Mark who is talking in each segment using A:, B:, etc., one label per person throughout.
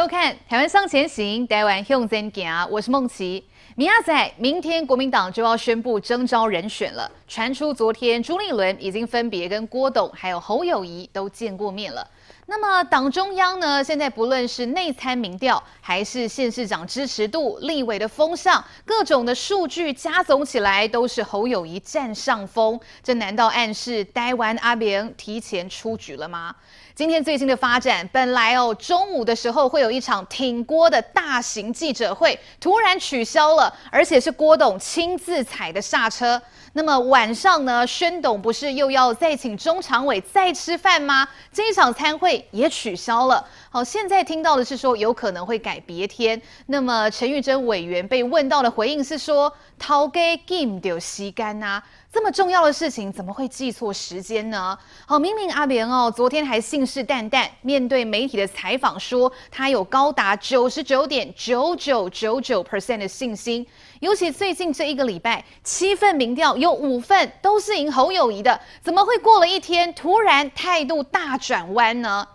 A: 收看《台湾向前行》，台湾向前行，我是孟琦。明仔明天国民党就要宣布征召人选了。传出昨天朱立伦已经分别跟郭董还有侯友谊都见过面了。那么党中央呢？现在不论是内参民调，还是县市长支持度、立委的风向，各种的数据加总起来，都是侯友谊占上风。这难道暗示台湾阿扁提前出局了吗？今天最新的发展，本来哦中午的时候会有一场挺郭的大型记者会，突然取消了，而且是郭董亲自踩的刹车。那么晚上呢，宣董不是又要再请中常委再吃饭吗？这一场餐会也取消了。好，现在听到的是说有可能会改别天。那么陈玉珍委员被问到的回应是说，头家记不到时间呐。这么重要的事情，怎么会记错时间呢？好，明明阿扁哦，昨天还信誓旦旦面对媒体的采访说，他有高达九十九点九九九九 percent 的信心。尤其最近这一个礼拜，七份民调有五份都是赢侯友宜的，怎么会过了一天突然态度大转弯呢？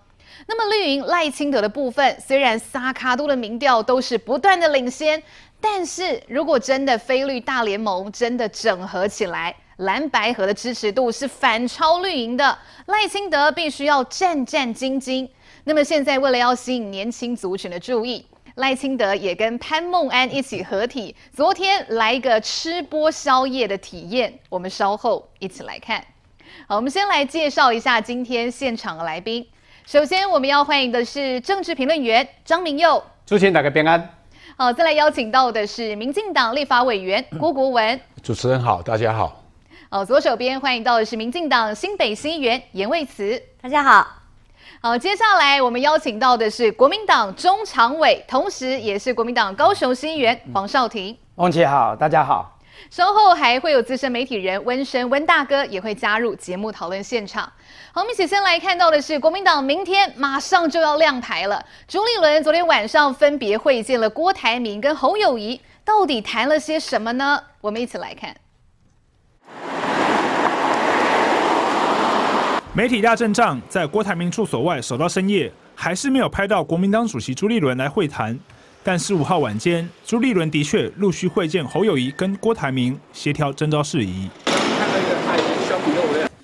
A: 那么绿营赖清德的部分，虽然三脚督的民调都是不断的领先，但是如果真的非绿大联盟真的整合起来，蓝白合的支持度是反超绿营的，赖清德必须要战战兢兢。那么现在为了要吸引年轻族群的注意，赖清德也跟潘孟安一起合体，昨天来一个吃播宵夜的体验。我们稍后一起来看。好，我们先来介绍一下今天现场的来宾。首先我们要欢迎的是政治评论员张明佑，
B: 主持人大家平安。
A: 好，再来邀请到的是民进党立法委员郭国文，
C: 主持人好，大家好。
A: 好，左手边欢迎到的是民进党新北新议员严卫慈，
D: 大家好。
A: 好，接下来我们邀请到的是国民党中常委，同时也是国民党高雄新议员黄少廷。
B: 孟琦好，大家好。
A: 稍后还会有资深媒体人温生温大哥也会加入节目讨论现场。好，我们一起先来看到的是国民党明天马上就要亮牌了。朱立伦昨天晚上分别会见了郭台铭跟侯友宜，到底谈了些什么呢？我们一起来看。
E: 媒体大阵仗在郭台铭住所外守到深夜，还是没有拍到国民党主席朱立伦来会谈。但十五号晚间，朱立伦的确陆续会见侯友宜跟郭台铭，协调征召事宜。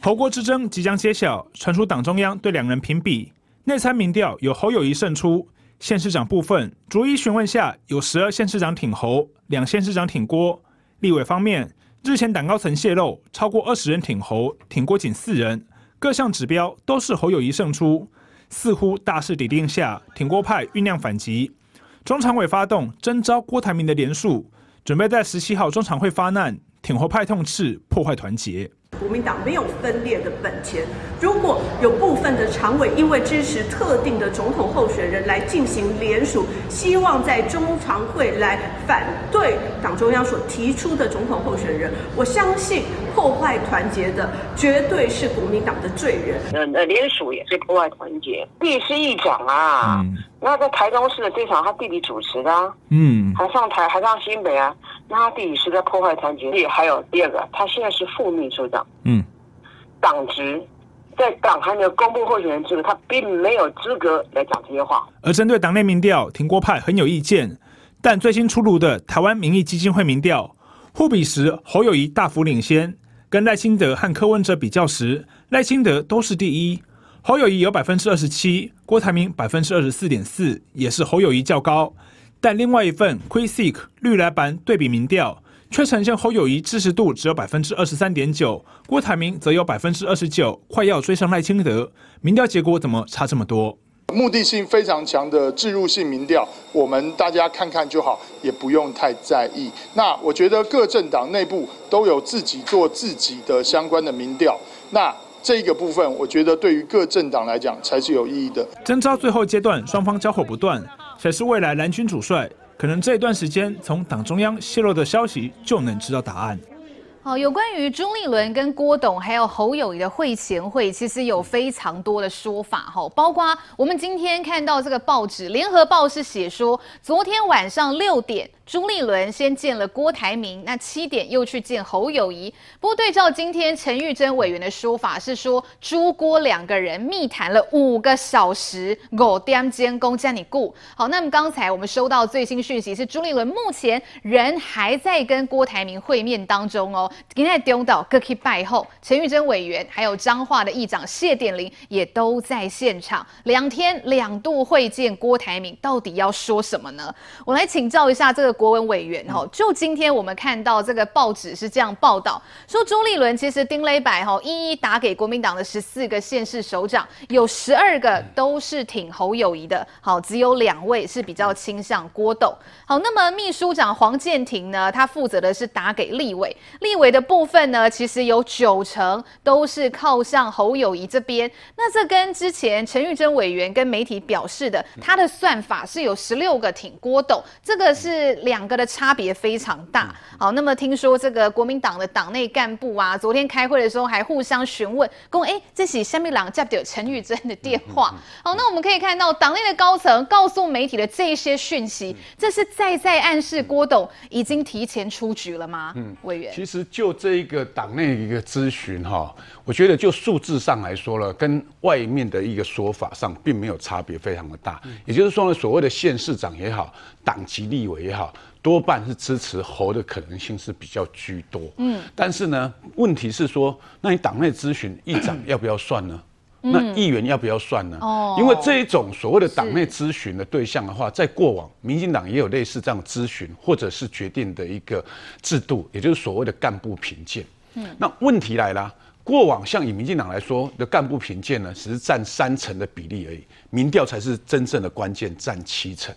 E: 侯郭之争即将揭晓，传出党中央对两人评比，内参民调有侯友宜胜出。县市长部分逐一询问下，有十二县市长挺侯，两县市长挺郭。立委方面，日前党高层泄露，超过二十人挺侯，挺郭仅四人。各项指标都是侯友宜胜出，似乎大势已定下，挺郭派酝酿反击。中常委发动征召郭台铭的联署，准备在十七号中常会发难。挺侯派痛斥破坏团结。
F: 国民党没有分裂的本钱。如果有部分的常委因为支持特定的总统候选人来进行联署，希望在中常会来反对党中央所提出的总统候选人，我相信破坏团结的绝对是国民党的罪人。
G: 呃，联署也是破坏团结。弟是议长啊，那、嗯、在台中市的这场他弟弟主持的、啊，嗯，还上台还上新北啊，那他弟弟是在破坏团结。也还有第二个，他现在是副秘书长。嗯，党职在党还没有公布候选人资格，他并没有资格来讲这些话。
E: 而针对党内民调，挺郭派很有意见，但最新出炉的台湾民意基金会民调，互比时侯友宜大幅领先，跟赖清德和柯文哲比较时，赖清德都是第一，侯友宜有百分之二十七，郭台铭百分之二十四点四，也是侯友宜较高。但另外一份 Quick-Seek 绿来版对比民调。却呈现侯友谊支持度只有百分之二十三点九，郭台铭则有百分之二十九，快要追上赖清德。民调结果怎么差这么多？
H: 目的性非常强的置入性民调，我们大家看看就好，也不用太在意。那我觉得各政党内部都有自己做自己的相关的民调，那这个部分我觉得对于各政党来讲才是有意义的。
E: 征召最后阶段，双方交火不断，谁是未来蓝军主帅？可能这一段时间从党中央泄露的消息就能知道答案。
A: 好，有关于朱立伦跟郭董还有侯友谊的会前会，其实有非常多的说法哈，包括我们今天看到这个报纸《联合报》是写说，昨天晚上六点。朱立伦先见了郭台铭，那七点又去见侯友宜。不过对照今天陈玉珍委员的说法是说，朱郭两个人密谈了五个小时，五点监工将你顾好。那么刚才我们收到最新讯息是，朱立伦目前人还在跟郭台铭会面当中哦。今天丢到各区拜后，陈玉珍委员还有彰化的议长谢典林也都在现场，两天两度会见郭台铭，到底要说什么呢？我来请教一下这个国文委员哈，就今天我们看到这个报纸是这样报道，说朱立伦其实丁磊白哈一一打给国民党的十四个县市首长，有十二个都是挺侯友谊的，好，只有两位是比较倾向郭董。好，那么秘书长黄建庭呢，他负责的是打给立委，立委的部分呢，其实有九成都是靠向侯友谊这边。那这跟之前陈玉珍委员跟媒体表示的，他的算法是有十六个挺郭董，这个是两个的差别非常大。好，那么听说这个国民党的党内干部啊，昨天开会的时候还互相询问，说哎，这是什么人接到陈玉珍的电话？好，那我们可以看到党内的高层告诉媒体的这些讯息，这是在在暗示郭董已经提前出局了吗？嗯，委员，
C: 其实就这一个党内一个咨询哈，我觉得就数字上来说了，跟外面的一个说法上并没有差别非常的大。也就是说呢，所谓的县市长也好，党籍立委也好，多半是支持侯的可能性是比较居多。嗯，但是呢，问题是说，那你党内咨询议长 要不要算呢？那议员要不要算呢？哦，因为这一种所谓的党内咨询的对象的话，在过往民进党也有类似这样咨询或者是决定的一个制度，也就是所谓的干部评鉴。嗯，那问题来了，过往像以民进党来说的干部评鉴呢，只是占三成的比例而已，民调才是真正的关键，占七成。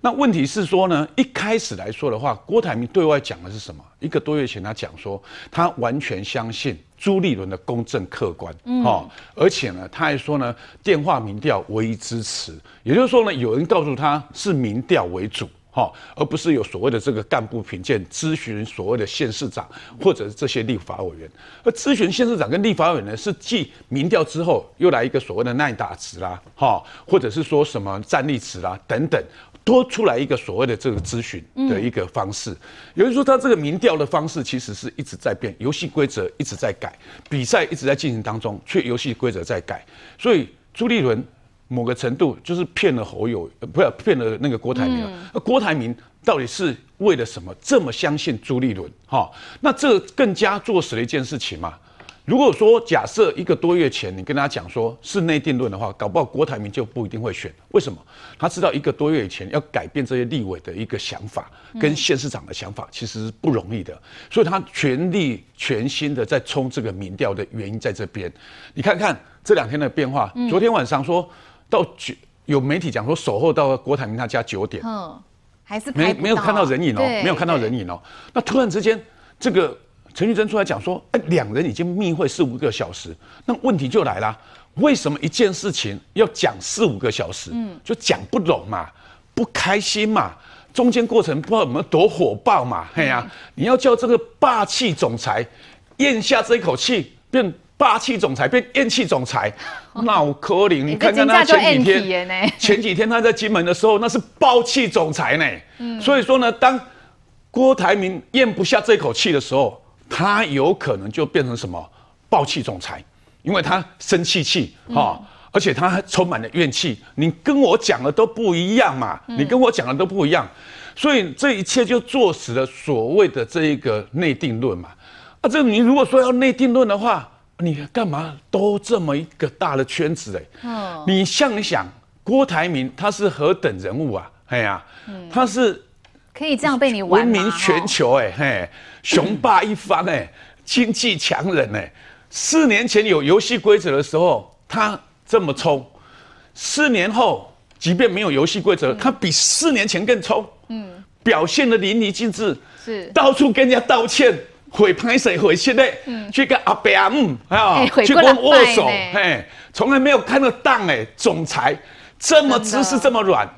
C: 那问题是说呢，一开始来说的话，郭台铭对外讲的是什么？一个多月前他讲说，他完全相信朱立伦的公正客观，哦，而且呢，他还说呢，电话民调唯一支持，也就是说呢，有人告诉他是民调为主，哈，而不是有所谓的这个干部评鉴咨询所谓的县市长或者是这些立法委员，而咨询县市长跟立法委员呢，是继民调之后又来一个所谓的耐打值啦，哈，或者是说什么战力值啦等等。多出来一个所谓的这个咨询的一个方式，也就是说，他这个民调的方式其实是一直在变，游戏规则一直在改，比赛一直在进行当中，却游戏规则在改。所以朱立伦某个程度就是骗了侯友，不要骗了那个郭台铭。那郭台铭到底是为了什么这么相信朱立伦？哈，那这更加坐实了一件事情嘛。如果说假设一个多月前你跟他讲说是内定论的话，搞不好郭台铭就不一定会选。为什么？他知道一个多月以前要改变这些立委的一个想法跟县市长的想法，其实是不容易的。所以他全力全心的在冲这个民调的原因在这边。你看看这两天的变化，昨天晚上说到九，有媒体讲说守候到郭台铭他家九点，
A: 嗯，还是
C: 没没有看到人影哦，没有看到人影哦。那突然之间这个。陈玉珍出来讲说：“哎，两人已经密会四五个小时，那问题就来了，为什么一件事情要讲四五个小时？嗯，就讲不拢嘛，不开心嘛，中间过程不知道有没有多火爆嘛？嘿呀、啊，你要叫这个霸气总裁咽下这一口气，变霸气总裁变咽气总裁，那我可怜你看看他前几天，前几天他在金门的时候，那是爆气总裁呢。嗯，所以说呢，当郭台铭咽不下这口气的时候。”他有可能就变成什么暴气总裁，因为他生气气哈，而且他还充满了怨气。你跟我讲的都不一样嘛，你跟我讲的都不一样，所以这一切就坐实了所谓的这一个内定论嘛。啊，这你如果说要内定论的话，你干嘛兜这么一个大的圈子哎？你想一想，郭台铭他是何等人物啊？哎呀，他是。
A: 可以这样被你玩
C: 闻名全球哎、欸、嘿，雄霸一方哎、欸，经济强人哎、欸。四年前有游戏规则的时候，他这么冲；四年后，即便没有游戏规则，他比四年前更冲。嗯，表现的淋漓尽致，是到处跟人家道歉，毁拍谁毁现在？嗯，去跟阿伯阿姆啊，去跟握手，嘿，从来没有看到当哎，总裁这么姿势这么软。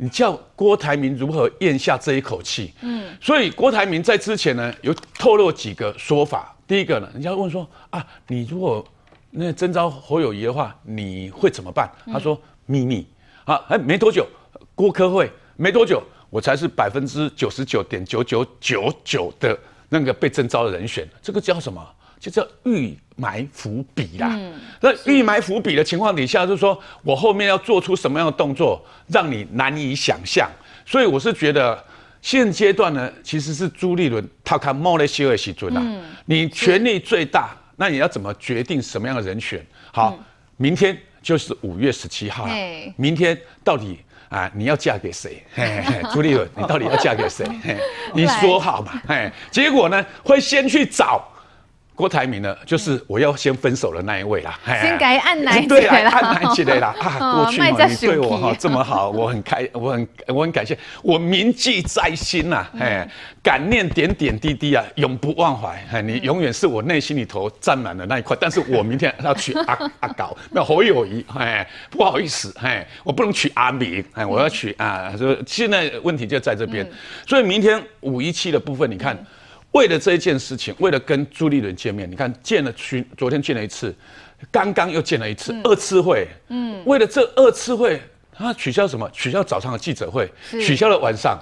C: 你叫郭台铭如何咽下这一口气？嗯，所以郭台铭在之前呢有透露几个说法。第一个呢，人家问说啊，你如果那征召侯友谊的话，你会怎么办？他说秘密。啊，哎，没多久郭科会，没多久我才是百分之九十九点九九九九的那个被征召的人选。这个叫什么？就叫预埋伏笔啦。嗯、那预埋伏笔的情况底下，就是说我后面要做出什么样的动作，让你难以想象。所以我是觉得，现阶段呢，其实是朱立伦他看莫雷西尔西尊啊，你权力最大，那你要怎么决定什么样的人选？好，嗯、明天就是五月十七号了。明天到底啊，你要嫁给谁？朱立伦，你到底要嫁给谁？你说好嘛？哎，结果呢，会先去找。郭台铭呢，就是我要先分手的那一位啦。
A: 先改按奶
C: 对啦，按奶起来啦。啊，过去你对我哈这么好，我很开，我很我很感谢，我铭记在心呐。哎，感念点点滴滴啊，永不忘怀。哎，你永远是我内心里头占满了那一块。但是我明天要娶阿阿高，没有侯友宜。哎，不好意思，哎，我不能娶阿明。哎，我要娶啊。所以现在问题就在这边。所以明天五一七的部分，你看。为了这一件事情，为了跟朱立伦见面，你看见了去，昨天见了一次，刚刚又见了一次，嗯、二次会。嗯，为了这二次会，他取消什么？取消早上的记者会，取消了晚上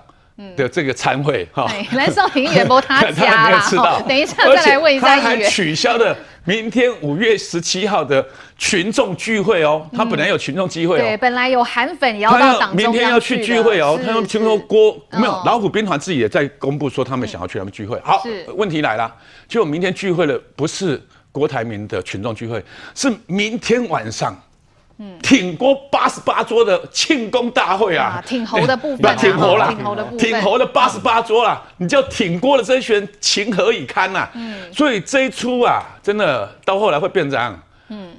C: 的这个参会。哈、嗯，
A: 来少平也不他家了。哦、等一下再来问一下议员。
C: 他还取消了。明天五月十七号的群众聚会哦，他本来有群众聚会哦，
A: 对，本来有韩粉也要到。
C: 明天要去聚会哦，他们听说郭没有老虎兵团自己也在公布说他们想要去他们聚会。好，问题来了，就明天聚会的不是郭台铭的群众聚会，是明天晚上。嗯，挺过八十八桌的庆功大会啊，
A: 挺侯的部分，
C: 挺侯了，挺侯的八十八桌啦，你叫挺郭的这些人情何以堪呐？嗯，所以这一出啊，真的到后来会变这样。嗯，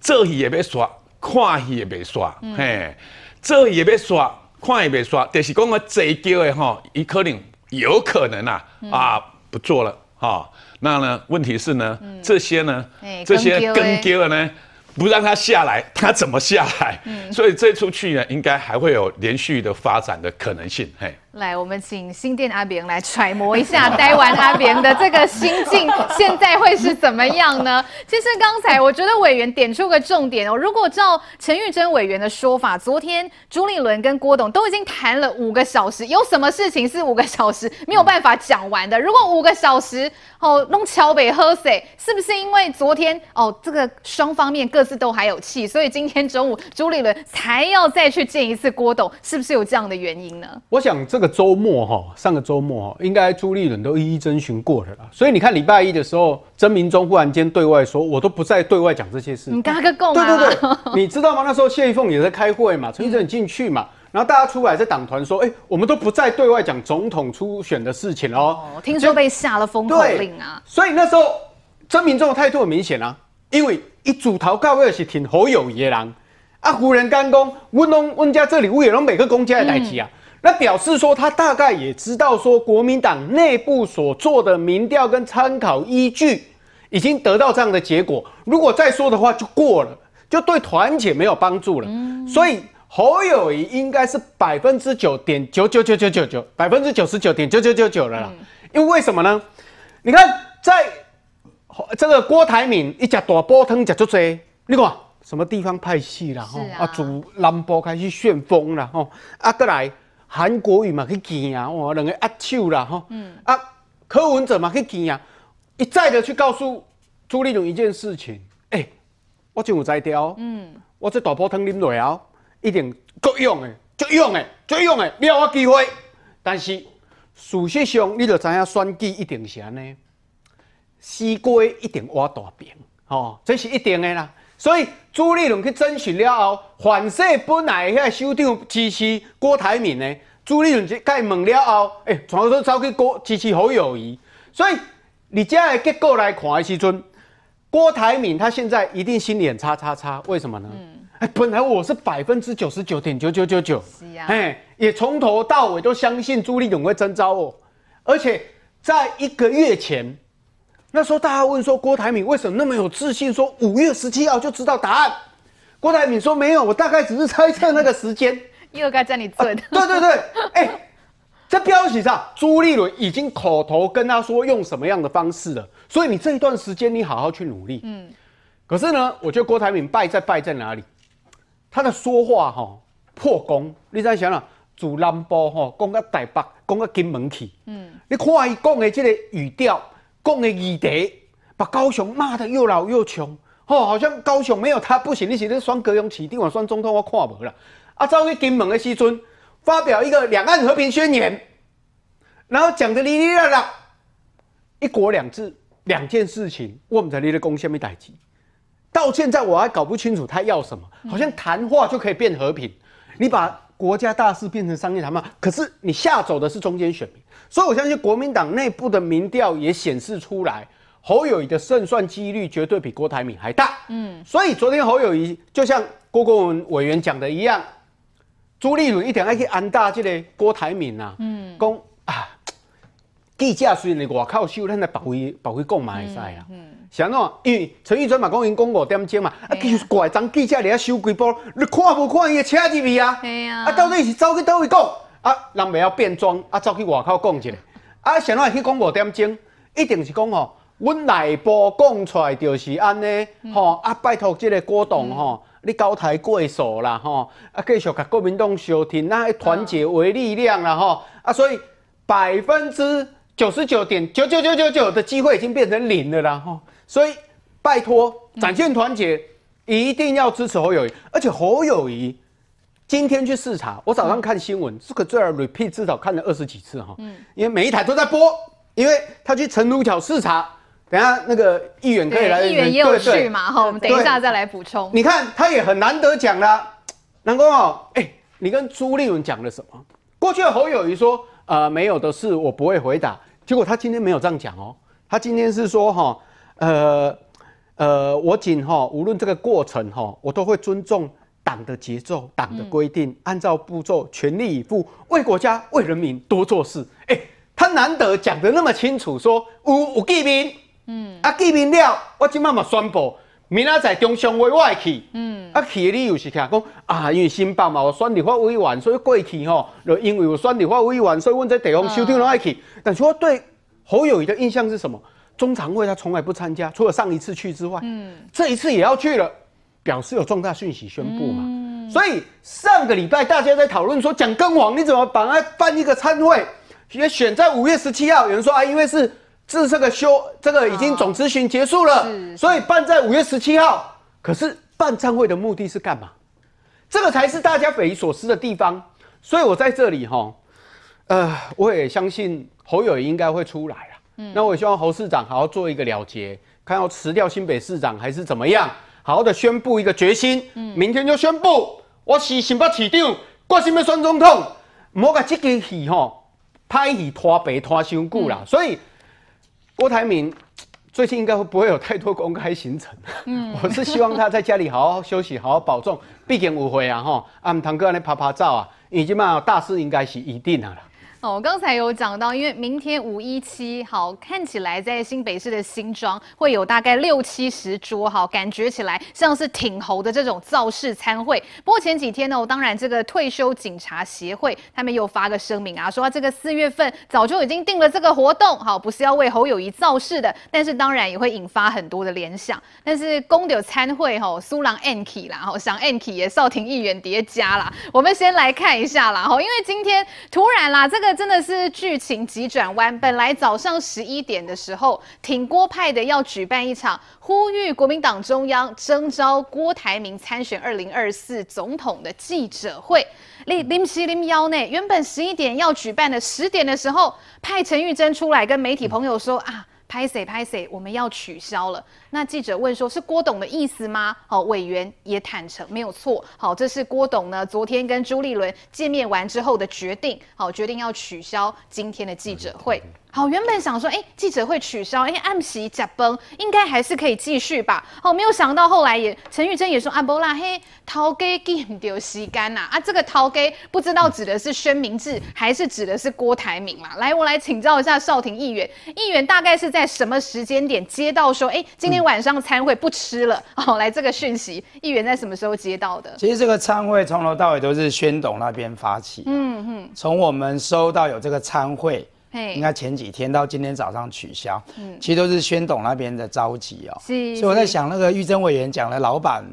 C: 这戏也别耍，看戏也别耍，嘿，这戏也别耍，看也别耍，就是讲个这叫的哈，伊可能有可能啊啊不做了哈。那呢，问题是呢，这些呢，这些跟丢的呢。不让他下来，他怎么下来？嗯，所以这出去呢，应该还会有连续的发展的可能性。嘿。
A: 来，我们请新店阿扁来揣摩一下 待完阿扁的这个心境，现在会是怎么样呢？其实刚才我觉得委员点出个重点哦，如果照陈玉珍委员的说法，昨天朱立伦跟郭董都已经谈了五个小时，有什么事情是五个小时没有办法讲完的？如果五个小时哦弄桥北喝水，是不是因为昨天哦这个双方面各自都还有气，所以今天中午朱立伦才要再去见一次郭董，是不是有这样的原因呢？
B: 我想这。这个周末哈，上个周末哈，应该朱立伦都一一征询过了啦。所以你看礼拜一的时候，曾明忠忽然间对外说，我都不再对外讲这些事。
A: 你嘎个够
B: 对对对，你知道吗？那时候谢一凤也在开会嘛，陈玉珍进去嘛，然后大家出来在党团说，哎、欸，我们都不再对外讲总统初选的事情哦。
A: 哦，听说被下了封口令啊。
B: 所以那时候曾明忠的态度很明显啊，因为一组头告位是挺侯友宜的人啊，胡人干公，温龙温家这里乌也龙每个公家的代志啊。嗯那表示说，他大概也知道说，国民党内部所做的民调跟参考依据已经得到这样的结果。如果再说的话，就过了，就对团结没有帮助了。所以侯友谊应该是百分之九点九九九九九九，百分之九十九点九九九九了啦。因为为什么呢？你看，在这个郭台铭一家大煲汤吃足济，你看什么地方派系啦？吼啊，主南波开始旋风了吼，啊，过来。韩国瑜嘛去见啊，哇，两个握手啦，吼，嗯，啊，柯文哲嘛去见啊，一再的去告诉朱立伦一件事情，哎、欸，我真有才调，嗯，我这大煲汤啉落后，一定够用的，足用的，足用的，你有我机会，但是事实上，你就知影选举一定是安尼，西瓜一定挖大饼，吼，这是一定的啦。所以朱立伦去征询了后，反正本来遐首长支持郭台铭呢，朱立伦就该问了后，哎、欸，全部都走去郭支持侯友谊。所以你这样的结果来看的时阵，郭台铭他现在一定心里叉叉叉，为什么呢？哎、嗯，本来我是百分之九十九点九九九九，哎，也从头到尾都相信朱立伦会征召我，而且在一个月前。那时候大家问说，郭台铭为什么那么有自信，说五月十七号就知道答案？郭台铭说没有，我大概只是猜测那个时间。
A: 又该在你做的。
B: 对对对，哎、欸，在标题上，朱立伦已经口头跟他说用什么样的方式了，所以你这一段时间你好好去努力。嗯。可是呢，我觉得郭台铭败在败在哪里？他的说话哈破功。你再想想，自南部吼讲到台北，讲到金门去。嗯，你看伊讲的这个语调，讲的议题，把高雄骂得又老又穷。吼，好像高雄没有他不行。你是咧选高雄市长，选总统，我看无啦。啊，走去金门的时阵，发表一个两岸和平宣言，然后讲的哩哩啦啦，一国两制两件事情，我们在你的贡献没代志。到现在我还搞不清楚他要什么，好像谈话就可以变和平。你把国家大事变成商业谈判，可是你吓走的是中间选民。所以我相信国民党内部的民调也显示出来，侯友宜的胜算几率绝对比郭台铭还大。嗯，所以昨天侯友宜就像郭国文委员讲的一样，朱立伦一定要去安大这个郭台铭呐。嗯，公啊，记者虽然外口收，咱来保卫保卫讲嘛会使啊。嗯。像喏，因为陈玉珍嘛讲因讲五点钟嘛，啊，其实怪张记者嚟啊收几波，你看无看伊个车入去啊？对啊，啊，到底是走去倒位讲？啊，人袂晓变装，啊，走去外口讲一下。啊，像喏去讲五点钟，一定是讲吼，阮内部讲出来就是安尼，吼、嗯，啊，拜托即个郭董吼，嗯、你高抬贵手啦，吼，啊，继续甲国民党相挺，那团结为力量啦，吼、嗯，啊，所以百分之九十九点九九九九九的机会已经变成零了啦，吼。所以，拜托展现团结，一定要支持侯友谊。而且侯友谊今天去视察，我早上看新闻，这个最少 repeat 至少看了二十几次哈。嗯，因为每一台都在播，因为他去成都桥视察。等下那个议员可以来，议
A: 员也有去嘛？哈，我们等一下再来补充。
B: 你看他也很难得讲啦，南宫哦，哎，你跟朱立伦讲了什么？过去的侯友宜说，呃，没有的事我不会回答。结果他今天没有这样讲哦，他今天是说哈。呃呃，我仅哈，无论这个过程哈，我都会尊重党的节奏、党的规定，按照步骤全力以赴，为国家、为人民多做事。哎、欸，他难得讲得那么清楚，说有有记名，嗯，啊记名了，我今妈妈宣布，明仔载中常会我会去，嗯，啊去的理由是听讲啊，因为新北嘛，我选立法委员，所以过去吼，就因为我选立法委员，所以阮在地方首长拢爱去。但是我对侯友宜的印象是什么？中常会他从来不参加，除了上一次去之外，嗯，这一次也要去了，表示有重大讯息宣布嘛。嗯，所以上个礼拜大家在讨论说，蒋根王你怎么把他办一个参会，也选在五月十七号。有人说啊，因为是自这个修，这个已经总咨询结束了，哦，所以办在五月十七号。可是办参会的目的是干嘛？这个才是大家匪夷所思的地方。所以我在这里哈，呃，我也相信侯友宜应该会出来。那我希望侯市长好好做一个了结，看要辞掉新北市长还是怎么样，好好的宣布一个决心。嗯，明天就宣布，我是新北市长，我是要选总统。莫把这个戏吼拍戏拖白拖伤久啦。所以郭台铭最近应该会不会有太多公开行程？嗯，我是希望他在家里好好休息，好好保重。毕竟有会啊吼，啊唔堂哥安尼拍拍照啊，已经嘛大事应该是一定了啦。
A: 哦，我刚才有讲到，因为明天五一七，好，看起来在新北市的新庄会有大概六七十桌，好，感觉起来像是挺侯的这种造势参会。不过前几天呢，我当然这个退休警察协会他们又发个声明啊，说这个四月份早就已经定了这个活动，好，不是要为侯友谊造势的，但是当然也会引发很多的联想。但是公的参会吼，苏朗 Anki 啦，吼想 Anki 也少廷议员叠加啦。我们先来看一下啦，吼，因为今天突然啦，这个。真的是剧情急转弯。本来早上十一点的时候，挺郭派的要举办一场呼吁国民党中央征召郭台铭参选二零二四总统的记者会。临临时临邀呢，原本十一点要举办的，十点的时候派陈玉珍出来跟媒体朋友说啊。拍谁拍谁，我们要取消了。那记者问说：“是郭董的意思吗？”好，委员也坦诚没有错。好，这是郭董呢昨天跟朱立伦见面完之后的决定。好，决定要取消今天的记者会。好，原本想说，哎、欸，记者会取消，哎、欸，暗喜假崩，应该还是可以继续吧。好，没有想到后来也陈玉珍也说，啊，不啦，嘿，头家记唔到时间呐，啊，这个头家不知道指的是宣明志，还是指的是郭台铭啦。来，我来请教一下少廷议员，议员大概是在什么时间点接到说，哎、欸，今天晚上参会不吃了？哦，来这个讯息，议员在什么时候接到的？
D: 其实这个参会从头到尾都是宣董那边发起，嗯哼，从我们收到有这个参会。应该前几天到今天早上取消，嗯，其实都是宣董那边的着急哦，是，所以我在想，那个玉珍委员讲的老板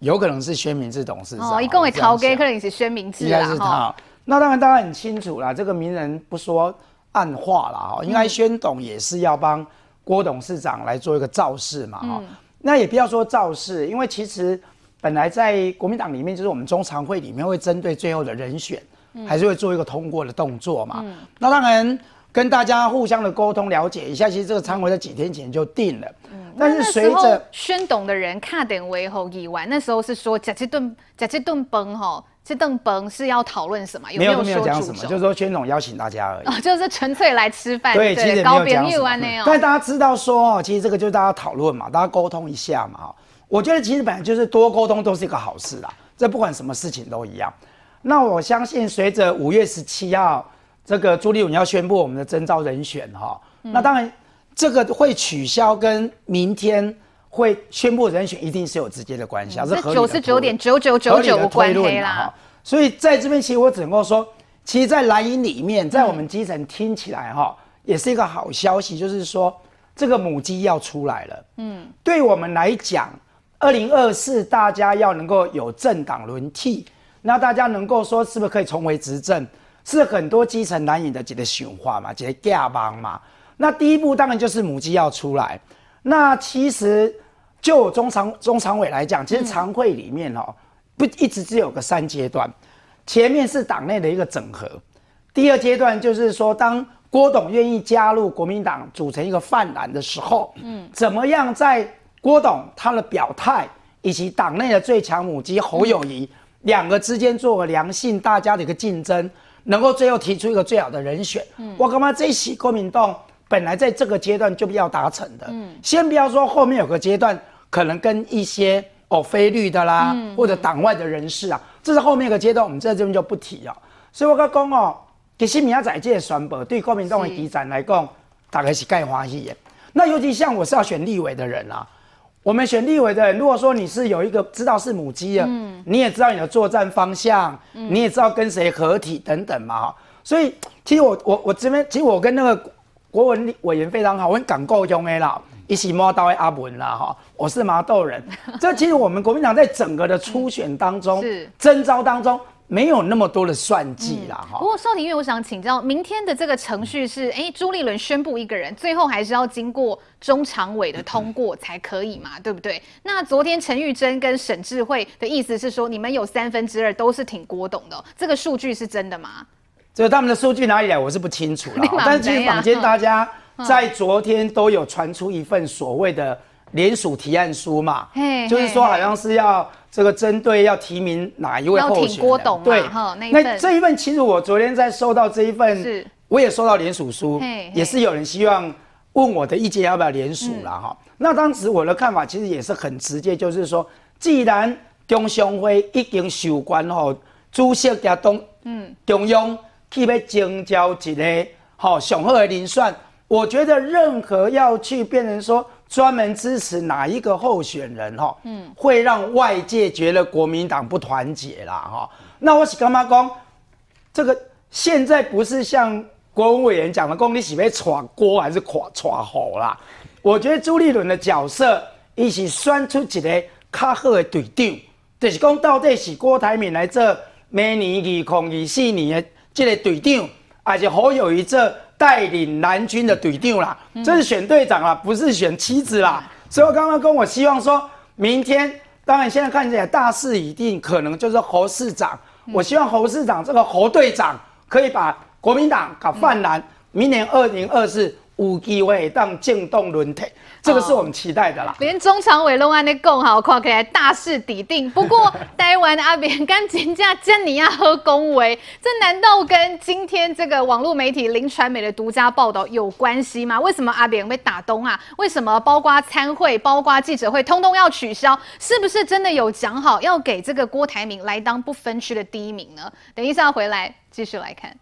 D: 有可能是宣明智董事长，哦，一共会逃给可能是宣明智，应该是他。那当然大家很清楚啦，这个名人不说暗话啦哈，应该宣董也是要帮郭董事长来做一个造势嘛哈。那也不要说造势，因为其实本来在国民党里面，就是我们中常会里面会针对最后的人选，还是会做一个通过的动作嘛。那当然跟大家互相的沟通了解一下，其实这个常委在几天前就定了。嗯但是随着
A: 宣董的人卡点为后议完，那时候是说贾这顿贾这顿崩哈。这邓崩是要讨论什么？有没有说讲什么？
D: 就是说宣总邀请大家而已。
A: 哦，就是纯粹来吃饭。
D: 对，其实没有讲什么。但大家知道说哦，其实这个就是大家讨论嘛，大家沟通一下嘛。我觉得其实本来就是多沟通都是一个好事啦。这不管什么事情都一样。那我相信随着五月十七号这个朱立伦要宣布我们的征召人选哈，那当然这个会取消跟明天会宣布人选一定是有直接的关系，
A: 是九十九点九九九九关系啦。
D: 所以在这边，其实我只能够说，其实，在蓝营里面，在我们基层听起来哈，也是一个好消息，就是说这个母鸡要出来了。嗯，对我们来讲，二零二四大家要能够有政党轮替，那大家能够说是不是可以重回执政，是很多基层难以的几个循环嘛，几个丐帮嘛。那第一步当然就是母鸡要出来。那其实。就中常中常委来讲，其实常会里面哦，不一直只有个三阶段，前面是党内的一个整合，第二阶段就是说，当郭董愿意加入国民党组成一个泛蓝的时候，嗯，怎么样在郭董他的表态以及党内的最强母鸡侯友谊两个之间做个良性大家的一个竞争，能够最后提出一个最好的人选，嗯，我干嘛这一席国民党本来在这个阶段就要达成的，嗯，先不要说后面有个阶段。可能跟一些哦非绿的啦，嗯、或者党外的人士啊，这是后面一个阶段，我们在这边就不提了。所以我刚讲哦，其实明仔这个选拔对国民党的基层来讲，大概是盖欢喜的。那尤其像我是要选立委的人啊，我们选立委的人，如果说你是有一个知道是母鸡的，嗯、你也知道你的作战方向，嗯、你也知道跟谁合体等等嘛。所以其实我我我这边，其实我跟那个国文委员非常好，我很敢够用的啦。一起摸到阿文啦哈，我是麻豆人。这其实我们国民党在整个的初选当中，是征召当中没有那么多的算计啦哈。不
A: 过少廷，因为我想请教，明天的这个程序是，哎，朱立伦宣布一个人，最后还是要经过中常委的通过才可以嘛，对不对？那昨天陈玉珍跟沈智慧的意思是说，你们有三分之二都是挺郭董的，这个数据是真的吗？
D: 这个他们的数据哪里来，我是不清楚了。但是其实坊间大家。在昨天都有传出一份所谓的联署提案书嘛，就是说好像是要这个针对要提名哪一位候选人，对，那这一份其实我昨天在收到这一份，我也收到联署书，也是有人希望问我的意见要不要联署了哈。那当时我的看法其实也是很直接，就是说，既然中常会已经授权吼，主席甲东嗯。中央去要征召一个好上好的人选。我觉得任何要去变成说专门支持哪一个候选人哈，嗯，会让外界觉得国民党不团结啦哈。那我是干嘛讲？这个现在不是像国务委员讲的，讲你是被闯锅还是垮闯好啦？我觉得朱立伦的角色，一起选出一个较好的队长，就是讲到底是郭台铭来做明年二零二四年的这个队长，还是侯友谊这？带领南军的队长啦，这是选队长啦，不是选妻子啦。所以我刚刚跟我希望说，明天当然现在看起来大势已定，可能就是侯市长。我希望侯市长这个侯队长可以把国民党搞泛蓝，明年二零二四有机会当政动轮替。这个是我们期待的啦，哦、
A: 连中常委都安尼讲好，看起来大势已定。不过 台湾阿扁跟金家珍妮亚和恭维，这难道跟今天这个网络媒体林传媒的独家报道有关系吗？为什么阿扁被打东啊？为什么包括参会、包括记者会，通通要取消？是不是真的有讲好要给这个郭台铭来当不分区的第一名呢？等一下回来继续来看。